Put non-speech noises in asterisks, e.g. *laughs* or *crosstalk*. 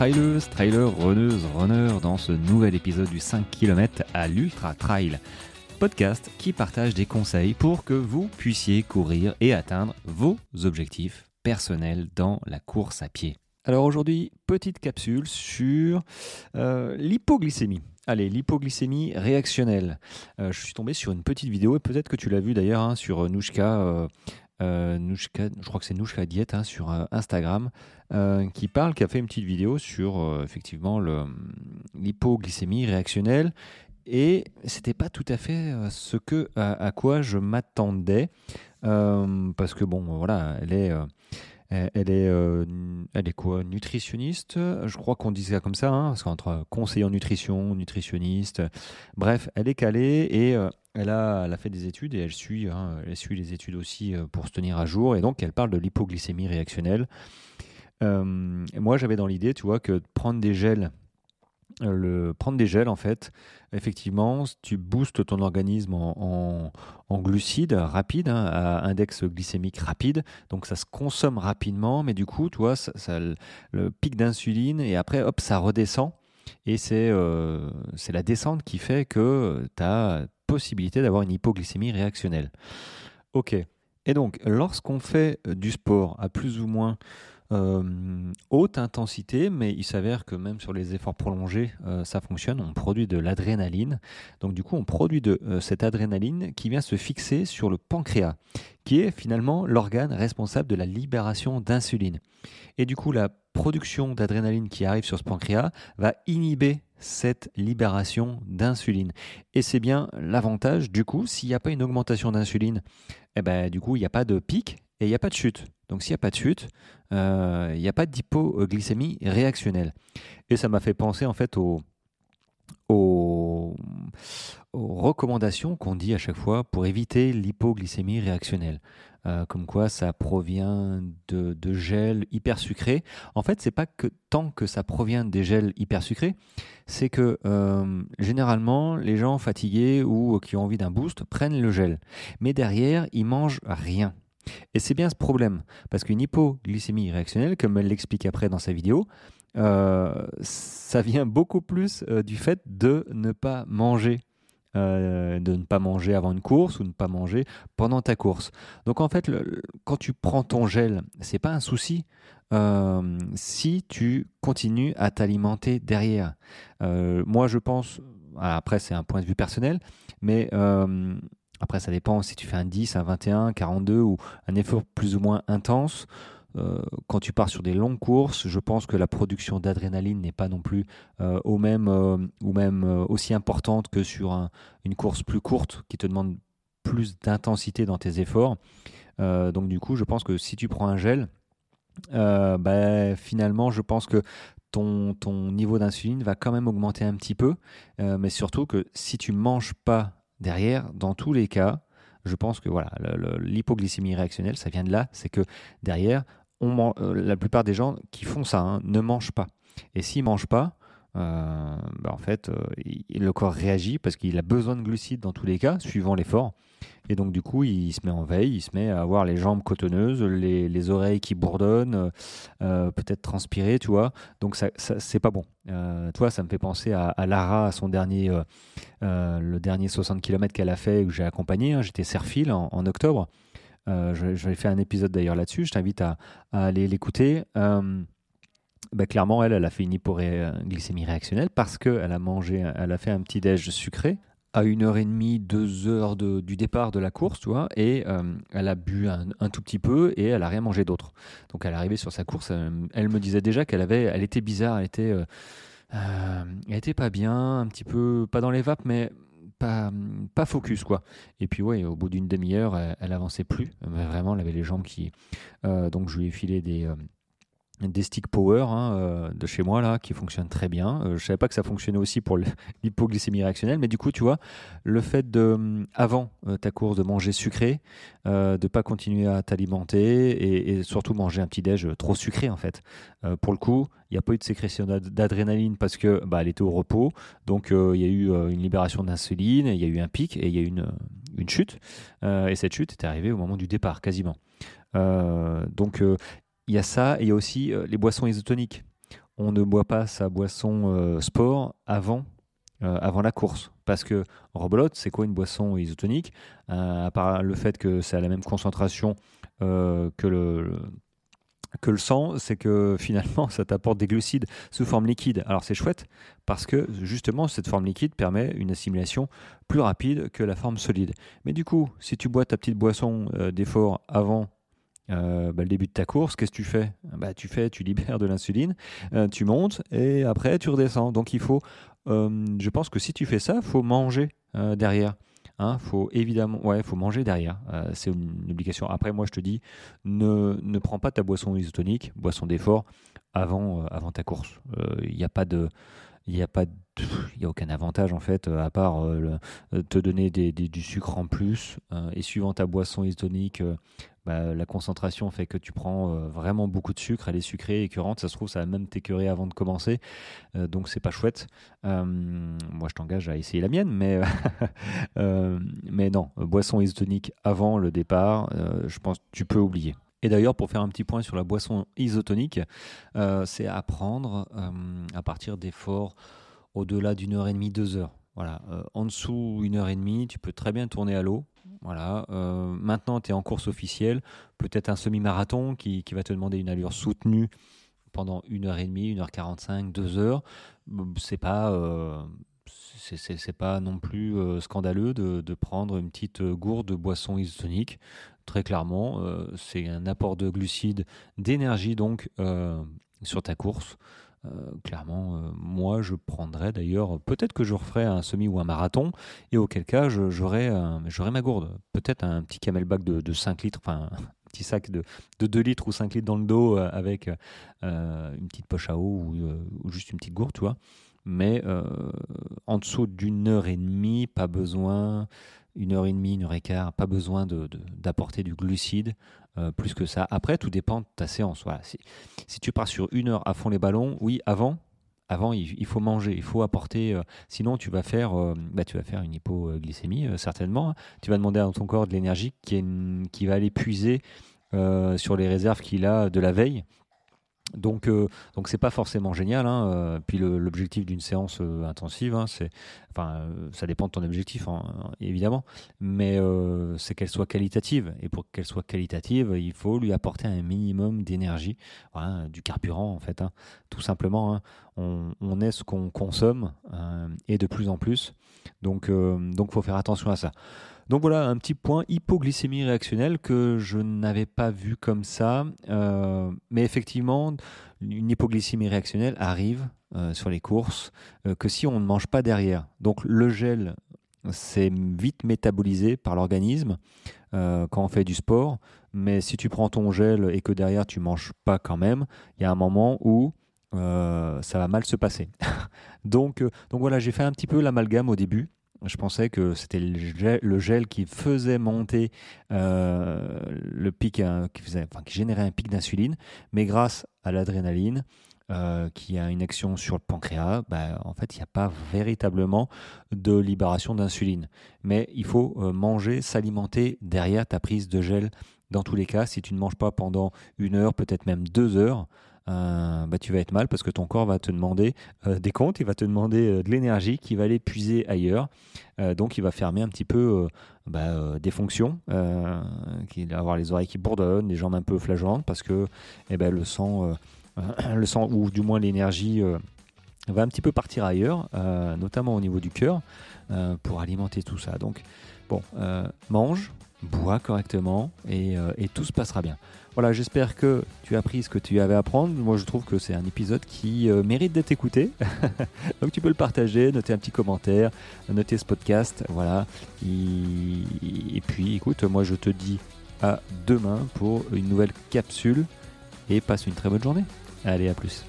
trailers, trailers, runneuses, runners dans ce nouvel épisode du 5 km à l'Ultra Trail. Podcast qui partage des conseils pour que vous puissiez courir et atteindre vos objectifs personnels dans la course à pied. Alors aujourd'hui, petite capsule sur euh, l'hypoglycémie. Allez, l'hypoglycémie réactionnelle. Euh, je suis tombé sur une petite vidéo, et peut-être que tu l'as vu d'ailleurs hein, sur Nouchka, euh, je crois que c'est Nouchka Diet hein, sur Instagram, qui parle, qui a fait une petite vidéo sur effectivement l'hypoglycémie réactionnelle. Et c'était pas tout à fait ce que à, quoi je m'attendais, parce que bon, voilà, elle est elle est, euh, elle est quoi? Nutritionniste? Je crois qu'on disait ça comme ça, hein, parce qu'entre conseiller en nutrition, nutritionniste, bref, elle est calée et euh, elle, a, elle a fait des études et elle suit, hein, elle suit les études aussi euh, pour se tenir à jour. Et donc, elle parle de l'hypoglycémie réactionnelle. moi, j'avais dans l'idée, tu vois, que prendre des gels euh, prendre des gels, en fait, effectivement, tu boostes ton organisme en, glucides rapides, hein, à index glycémique rapide, donc ça se consomme rapidement, mais du coup, tu vois, le, pic d'insuline, et après, hop, ça redescend, et c'est euh, la descente qui fait que tu as possibilité d'avoir une hypoglycémie réactionnelle. Ok. Et donc, lorsqu'on fait du sport à plus ou moins euh, haute intensité, mais il s'avère que même sur les efforts prolongés, euh, ça fonctionne. On produit de l'adrénaline. Donc du coup, on produit de euh, cette adrénaline qui vient se fixer sur le pancréas, qui est finalement l'organe responsable de la libération d'insuline. Et du coup, la production d'adrénaline qui arrive sur ce pancréas va inhiber cette libération d'insuline. Et c'est bien l'avantage, du coup, s'il n'y a pas une augmentation d'insuline, eh ben, du coup, il n'y a pas de pic et il n'y a pas de chute. Donc s'il n'y a pas de chute, euh, il n'y a pas d'hypoglycémie réactionnelle. Et ça m'a fait penser en fait aux, recommandations qu'on dit à chaque fois pour éviter l'hypoglycémie réactionnelle. Euh, comme quoi ça provient de, de gels hyper sucrés. En fait, c'est pas que tant que ça provient des gels hyper sucrés, c'est que euh, généralement les gens fatigués ou qui ont envie d'un boost prennent le gel, mais derrière ils mangent rien. Et c'est bien ce problème, parce qu'une hypoglycémie réactionnelle, comme elle l'explique après dans sa vidéo, euh, ça vient beaucoup plus euh, du fait de ne pas manger. Euh, de ne pas manger avant une course ou ne pas manger pendant ta course. Donc en fait, quand tu prends ton gel, c'est pas un souci si tu continues à t'alimenter derrière. moi, je pense, après c'est un point de vue personnel, mais après, ça dépend si tu fais un 10, un 21, 42 ou un effort plus ou moins intense. Euh, quand tu pars sur des longues courses, je pense que la production d'adrénaline n'est pas non plus euh, au même euh, ou même aussi importante que sur une course plus courte qui te demande plus d'intensité dans tes efforts. donc du coup, je pense que si tu prends un gel, bah, finalement, je pense que ton, ton niveau d'insuline va quand même augmenter un petit peu, mais surtout que si tu manges pas derrière, dans tous les cas, je pense que voilà, l'hypoglycémie réactionnelle, ça vient de là, c'est que derrière, on, euh, la plupart des gens qui font ça hein, ne mangent pas. Et s'ils mangent pas, euh, bah, en fait, euh, le corps réagit parce qu'il a besoin de glucides dans tous les cas, suivant l'effort. Et donc, du coup, il se met en veille, il se met à avoir les jambes cotonneuses, les, oreilles qui bourdonnent, peut-être transpirer, tu vois. Donc, ça, c'est pas bon. toi, ça me fait penser à, Lara, à son dernier, le dernier 60 km qu'elle a fait, que j'ai accompagné. Hein. J'étais Serfil en, octobre. J'avais fait un épisode d'ailleurs là-dessus. Je t'invite à, aller l'écouter. Bah, clairement, elle, elle a fait une hypoglycémie réactionnelle parce qu'elle a mangé, elle a fait un petit déj sucré à une heure et demie, deux heures du départ de la course, tu vois, et euh, elle a bu un, tout petit peu et elle a rien mangé d'autre. Donc elle est arrivée sur sa course, euh, elle, me disait déjà qu'elle avait, elle était bizarre, elle était, euh, elle était pas bien, un petit peu, pas dans les vapes, mais pas, pas focus quoi. Et puis ouais, au bout d'une demi-heure, elle, elle, avançait plus. Vraiment, elle avait les jambes qui. donc je lui ai filé des, des stick power hein, euh, de chez moi là qui fonctionnent très bien. Euh, je savais pas que ça fonctionnait aussi pour *laughs* l'hypoglycémie réactionnelle, mais du coup tu vois le fait de euh, avant ta course de manger sucré, de pas continuer à t'alimenter et, surtout manger un petit déj trop sucré en fait. pour le coup, il n'y a pas eu de sécrétion d'adrénaline parce que bah, elle était au repos, donc il y a eu une libération d'insuline, il y a eu un pic et il y a eu une, une chute et cette chute est arrivée au moment du départ quasiment. donc il y a ça et il y a aussi euh, les boissons isotoniques. on ne boit pas sa boisson sport avant avant la course. Parce que rebelote, c'est quoi une boisson isotonique? À part le fait que c'est à la même concentration que le, que le sang, c'est que *laughs* finalement, ça t'apporte des glucides sous forme liquide. Alors c'est chouette parce que justement, cette forme liquide permet une assimilation plus rapide que la forme solide. Mais du coup, si tu bois ta petite boisson euh, d'effort avant euh, bah, le début de ta course, qu'est-ce que tu fais? Bah, Tu fais, tu libères de l'insuline, euh, tu montes et après tu redescends. Donc il faut, je pense que si tu fais ça, faut manger derrière. Hein, faut évidemment, ouais, faut manger derrière. Euh, c'est une, obligation. Après, moi, je te dis, ne, ne prends pas ta boisson isotonique, boisson d'effort, avant, euh, avant ta course. Il euh, n'y a pas de, a a aucun avantage en fait à part te donner du sucre en plus et suivant ta boisson isotonique bah, la concentration fait que tu prends euh, vraiment beaucoup de sucre, elle est sucrée, écœurante, ça se trouve ça va même t'écœurer avant de commencer, euh, donc c'est pas chouette. Euh, moi je t'engage à essayer la mienne, mais, *laughs* mais non, boisson isotonique avant le départ, je pense que tu peux oublier. Et d'ailleurs, pour faire un petit point sur la boisson isotonique, c'est à prendre à partir d'efforts au-delà d'une heure et demie, deux heures. Voilà, en dessous une heure et demie, tu peux très bien tourner à l'eau. Voilà. Euh, maintenant, tu es en course officielle, peut-être un semi-marathon qui, va te demander une allure soutenue pendant une heure et demie, une heure quarante-cinq, deux heures. C'est pas, euh, c'est pas non plus euh, scandaleux de, prendre une petite gourde de boisson isotonique. Très clairement, c'est un apport de glucides, d'énergie donc sur ta course. Euh, clairement, euh, moi, je prendrais d'ailleurs, peut-être que je referai un semi ou un marathon, et auquel cas, j'aurai ma gourde. Peut-être un petit camelback de, de 5 litres, enfin, *laughs* un petit sac de, de 2 litres ou 5 litres dans le dos euh, avec une petite poche à eau ou, juste une petite gourde, tu vois. Mais en dessous d'une heure et demie, pas besoin une heure et demie, une heure et quart, pas besoin d'apporter du glucide euh, plus que ça. Après, tout dépend de ta séance. Si, si, tu pars sur une heure à fond les ballons, oui, avant, avant il, faut manger, il faut apporter. Euh, sinon, tu vas faire, euh, bah, tu vas faire une hypoglycémie certainement. Tu vas demander à ton corps de l'énergie qui, qui va aller puiser sur les réserves qu'il a de la veille donc, euh, donc c'est pas forcément génial. Hein, euh, puis l'objectif d'une séance euh, intensive, hein, c'est, enfin, ça dépend de ton objectif, hein, évidemment, mais c'est qu'elle soit qualitative. Et pour qu'elle soit qualitative, il faut lui apporter un minimum d'énergie, du carburant en fait, tout simplement. On, on, est ce qu'on consomme et de plus en plus. Donc, donc, faut faire attention à ça. Donc voilà un petit point hypoglycémie réactionnelle que je n'avais pas vu comme ça. Euh, mais effectivement, une hypoglycémie réactionnelle arrive euh, sur les courses euh, que si on ne mange pas derrière. Donc le gel, c'est vite métabolisé par l'organisme quand on fait du sport. Mais si tu prends ton gel et que derrière tu manges pas quand même, il y a un moment où ça va mal se passer. *laughs* donc, donc voilà, j'ai fait un petit peu l'amalgame au début. Je pensais que c'était le gel, qui faisait monter euh, le pic, euh, qui, faisait, générait un pic d'insuline, mais grâce à l'adrénaline, euh, qui a une action sur le pancréas, bah, en fait, il n'y a pas véritablement de libération d'insuline. Mais il faut manger, s'alimenter derrière ta prise de gel. Dans tous les cas, si tu ne manges pas pendant une heure, peut-être même deux heures, euh, bah, tu vas être mal parce que ton corps va te demander euh, des comptes, il va te demander euh, de l'énergie qui va aller puiser ailleurs. donc il va fermer un petit peu bah, des fonctions, il va avoir les oreilles qui bourdonnent, les jambes un peu flageolantes parce que eh ben, le, sang, *clears throat* le sang, ou du moins l'énergie, va un petit peu partir ailleurs, notamment au niveau du cœur, pour alimenter tout ça. Donc bon, mange, bois correctement et tout se passera bien. Voilà, j'espère que tu as appris ce que tu avais à apprendre. Moi, je trouve que c'est un épisode qui euh, mérite d'être écouté. *laughs* Donc, tu peux le partager, noter un petit commentaire, noter ce podcast. Voilà. Et, puis, écoute, moi, je te dis à demain pour une nouvelle capsule et passe une très bonne journée. Allez, à plus.